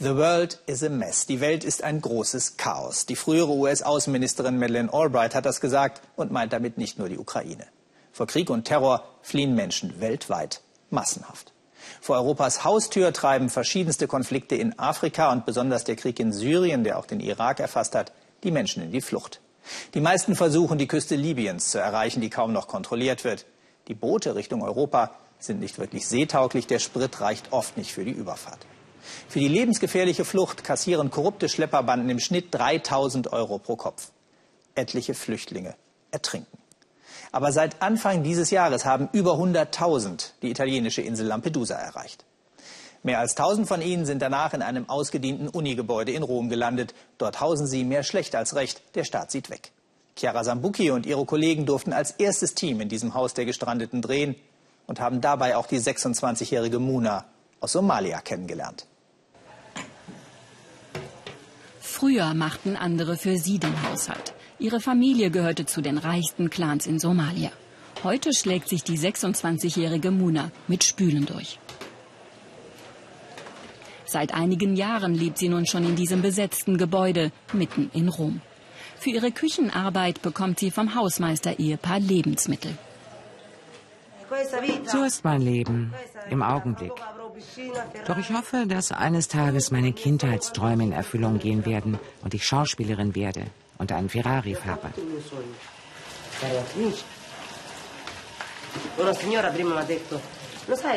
The world is a mess. Die Welt ist ein großes Chaos. Die frühere US-Außenministerin Madeleine Albright hat das gesagt und meint damit nicht nur die Ukraine. Vor Krieg und Terror fliehen Menschen weltweit massenhaft. Vor Europas Haustür treiben verschiedenste Konflikte in Afrika und besonders der Krieg in Syrien, der auch den Irak erfasst hat, die Menschen in die Flucht. Die meisten versuchen, die Küste Libyens zu erreichen, die kaum noch kontrolliert wird. Die Boote Richtung Europa sind nicht wirklich seetauglich, der Sprit reicht oft nicht für die Überfahrt. Für die lebensgefährliche Flucht kassieren korrupte Schlepperbanden im Schnitt 3000 Euro pro Kopf. Etliche Flüchtlinge ertrinken. Aber seit Anfang dieses Jahres haben über 100.000 die italienische Insel Lampedusa erreicht. Mehr als 1000 von ihnen sind danach in einem ausgedienten Unigebäude in Rom gelandet. Dort hausen sie mehr schlecht als recht. Der Staat sieht weg. Chiara Sambucchi und ihre Kollegen durften als erstes Team in diesem Haus der Gestrandeten drehen und haben dabei auch die 26-jährige Muna aus Somalia kennengelernt. Früher machten andere für sie den Haushalt. Ihre Familie gehörte zu den reichsten Clans in Somalia. Heute schlägt sich die 26-jährige Muna mit Spülen durch. Seit einigen Jahren lebt sie nun schon in diesem besetzten Gebäude mitten in Rom. Für ihre Küchenarbeit bekommt sie vom Hausmeister-Ehepaar Lebensmittel. So ist mein Leben im Augenblick. Doch ich hoffe, dass eines Tages meine Kindheitsträume in Erfüllung gehen werden und ich Schauspielerin werde und einen Ferrari fahre.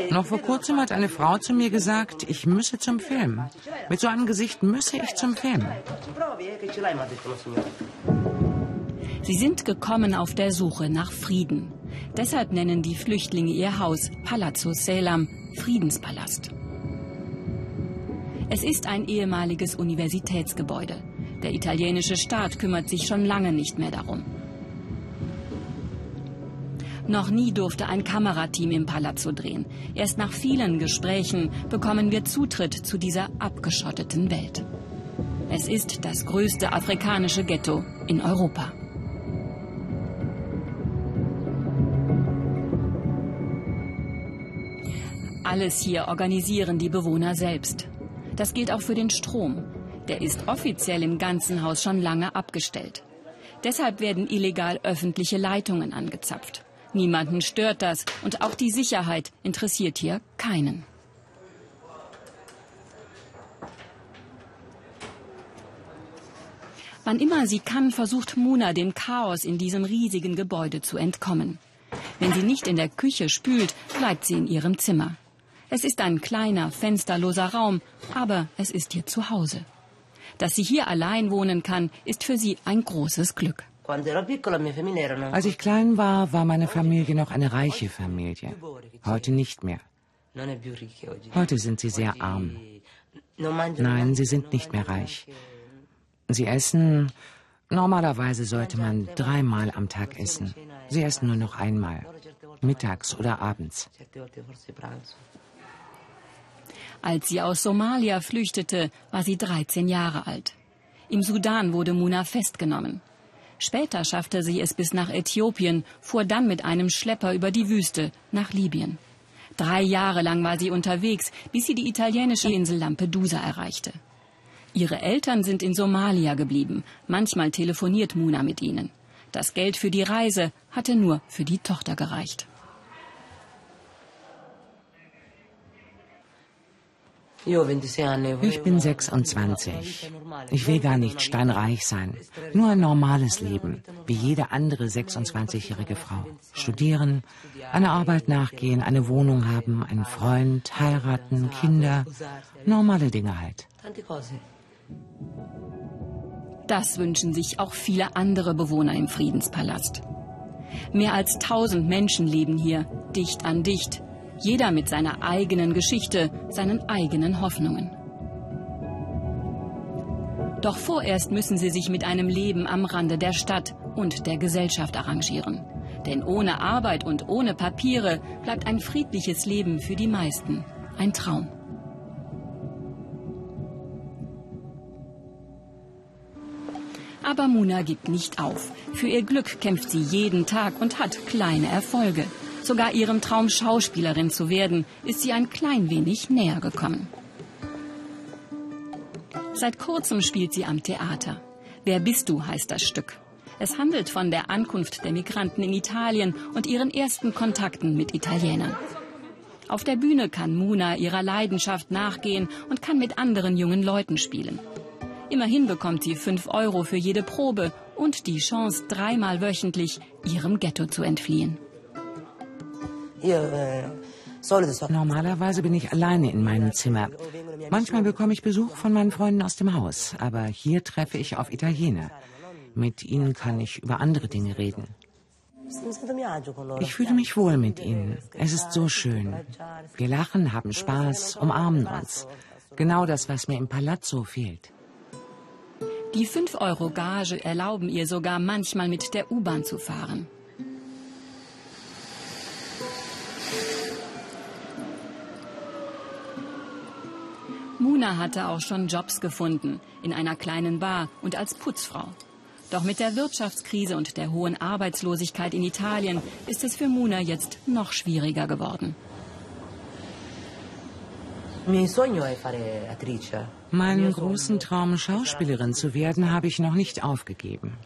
Noch vor kurzem hat eine Frau zu mir gesagt, ich müsse zum Film. Mit so einem Gesicht müsse ich zum Film. Sie sind gekommen auf der Suche nach Frieden. Deshalb nennen die Flüchtlinge ihr Haus Palazzo Selam, Friedenspalast. Es ist ein ehemaliges Universitätsgebäude. Der italienische Staat kümmert sich schon lange nicht mehr darum. Noch nie durfte ein Kamerateam im Palazzo drehen. Erst nach vielen Gesprächen bekommen wir Zutritt zu dieser abgeschotteten Welt. Es ist das größte afrikanische Ghetto in Europa. Alles hier organisieren die Bewohner selbst. Das gilt auch für den Strom. Der ist offiziell im ganzen Haus schon lange abgestellt. Deshalb werden illegal öffentliche Leitungen angezapft. Niemanden stört das und auch die Sicherheit interessiert hier keinen. Wann immer sie kann, versucht Muna dem Chaos in diesem riesigen Gebäude zu entkommen. Wenn sie nicht in der Küche spült, bleibt sie in ihrem Zimmer. Es ist ein kleiner, fensterloser Raum, aber es ist ihr Zuhause. Dass sie hier allein wohnen kann, ist für sie ein großes Glück. Als ich klein war, war meine Familie noch eine reiche Familie. Heute nicht mehr. Heute sind sie sehr arm. Nein, sie sind nicht mehr reich. Sie essen. Normalerweise sollte man dreimal am Tag essen. Sie essen nur noch einmal. Mittags oder abends. Als sie aus Somalia flüchtete, war sie 13 Jahre alt. Im Sudan wurde Muna festgenommen. Später schaffte sie es bis nach Äthiopien, fuhr dann mit einem Schlepper über die Wüste nach Libyen. Drei Jahre lang war sie unterwegs, bis sie die italienische Insel Lampedusa erreichte. Ihre Eltern sind in Somalia geblieben. Manchmal telefoniert Muna mit ihnen. Das Geld für die Reise hatte nur für die Tochter gereicht. Ich bin 26. Ich will gar nicht steinreich sein. Nur ein normales Leben, wie jede andere 26-jährige Frau. Studieren, eine Arbeit nachgehen, eine Wohnung haben, einen Freund, heiraten, Kinder. Normale Dinge halt. Das wünschen sich auch viele andere Bewohner im Friedenspalast. Mehr als 1000 Menschen leben hier, dicht an dicht, jeder mit seiner eigenen Geschichte, seinen eigenen Hoffnungen. Doch vorerst müssen sie sich mit einem Leben am Rande der Stadt und der Gesellschaft arrangieren. Denn ohne Arbeit und ohne Papiere bleibt ein friedliches Leben für die meisten ein Traum. Aber Muna gibt nicht auf. Für ihr Glück kämpft sie jeden Tag und hat kleine Erfolge. Sogar ihrem Traum, Schauspielerin zu werden, ist sie ein klein wenig näher gekommen. Seit kurzem spielt sie am Theater. Wer bist du heißt das Stück. Es handelt von der Ankunft der Migranten in Italien und ihren ersten Kontakten mit Italienern. Auf der Bühne kann Muna ihrer Leidenschaft nachgehen und kann mit anderen jungen Leuten spielen. Immerhin bekommt sie 5 Euro für jede Probe und die Chance, dreimal wöchentlich ihrem Ghetto zu entfliehen. Normalerweise bin ich alleine in meinem Zimmer. Manchmal bekomme ich Besuch von meinen Freunden aus dem Haus, aber hier treffe ich auf Italiener. Mit ihnen kann ich über andere Dinge reden. Ich fühle mich wohl mit ihnen. Es ist so schön. Wir lachen, haben Spaß, umarmen uns. Genau das, was mir im Palazzo fehlt. Die 5 Euro Gage erlauben ihr sogar manchmal mit der U-Bahn zu fahren. Muna hatte auch schon Jobs gefunden, in einer kleinen Bar und als Putzfrau. Doch mit der Wirtschaftskrise und der hohen Arbeitslosigkeit in Italien ist es für Muna jetzt noch schwieriger geworden. Meinen großen Traum, Schauspielerin zu werden, habe ich noch nicht aufgegeben.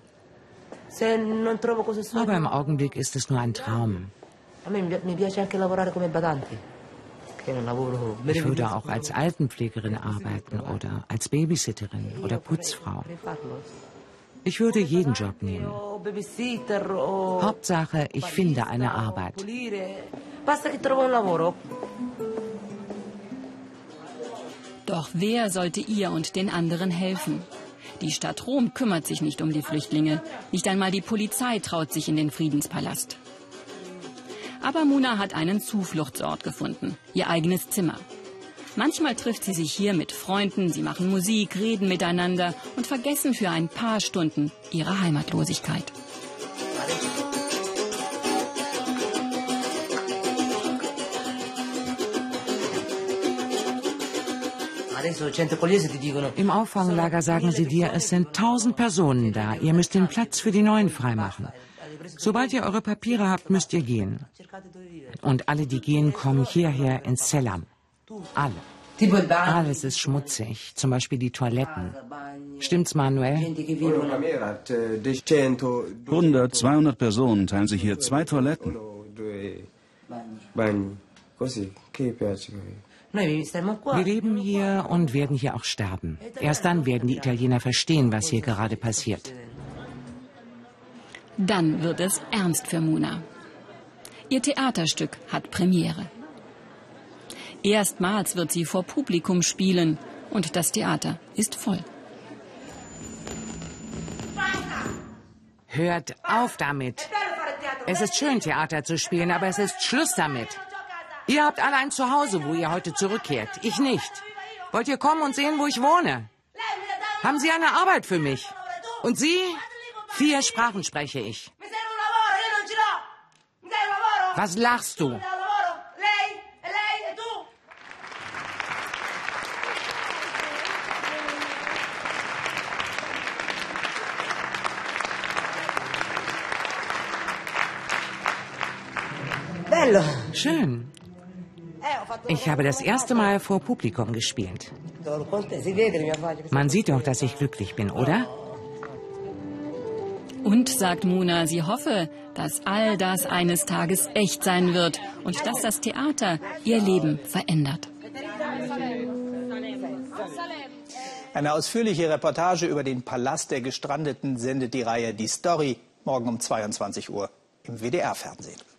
Aber im Augenblick ist es nur ein Traum. Ich würde auch als Altenpflegerin arbeiten oder als Babysitterin oder Putzfrau. Ich würde jeden Job nehmen. Hauptsache, ich finde eine Arbeit. Doch wer sollte ihr und den anderen helfen? Die Stadt Rom kümmert sich nicht um die Flüchtlinge. Nicht einmal die Polizei traut sich in den Friedenspalast. Aber Muna hat einen Zufluchtsort gefunden, ihr eigenes Zimmer. Manchmal trifft sie sich hier mit Freunden, sie machen Musik, reden miteinander und vergessen für ein paar Stunden ihre Heimatlosigkeit. Im Auffanglager sagen sie dir, es sind tausend Personen da. Ihr müsst den Platz für die Neuen freimachen. Sobald ihr eure Papiere habt, müsst ihr gehen. Und alle, die gehen, kommen hierher ins Selam. Alle. Alles ist schmutzig, zum Beispiel die Toiletten. Stimmt's, Manuel? 100, 200 Personen teilen sich hier zwei Toiletten. Wir leben hier und werden hier auch sterben. Erst dann werden die Italiener verstehen, was hier gerade passiert. Dann wird es ernst für Muna. Ihr Theaterstück hat Premiere. Erstmals wird sie vor Publikum spielen und das Theater ist voll. Hört auf damit. Es ist schön, Theater zu spielen, aber es ist Schluss damit. Ihr habt alle ein Zuhause, wo ihr heute zurückkehrt. Ich nicht. Wollt ihr kommen und sehen, wo ich wohne? Haben Sie eine Arbeit für mich? Und Sie? Vier Sprachen spreche ich. Was lachst du? Schön. Ich habe das erste Mal vor Publikum gespielt. Man sieht doch, dass ich glücklich bin, oder? Und, sagt Muna, sie hoffe, dass all das eines Tages echt sein wird und dass das Theater ihr Leben verändert. Eine ausführliche Reportage über den Palast der Gestrandeten sendet die Reihe Die Story morgen um 22 Uhr im WDR-Fernsehen.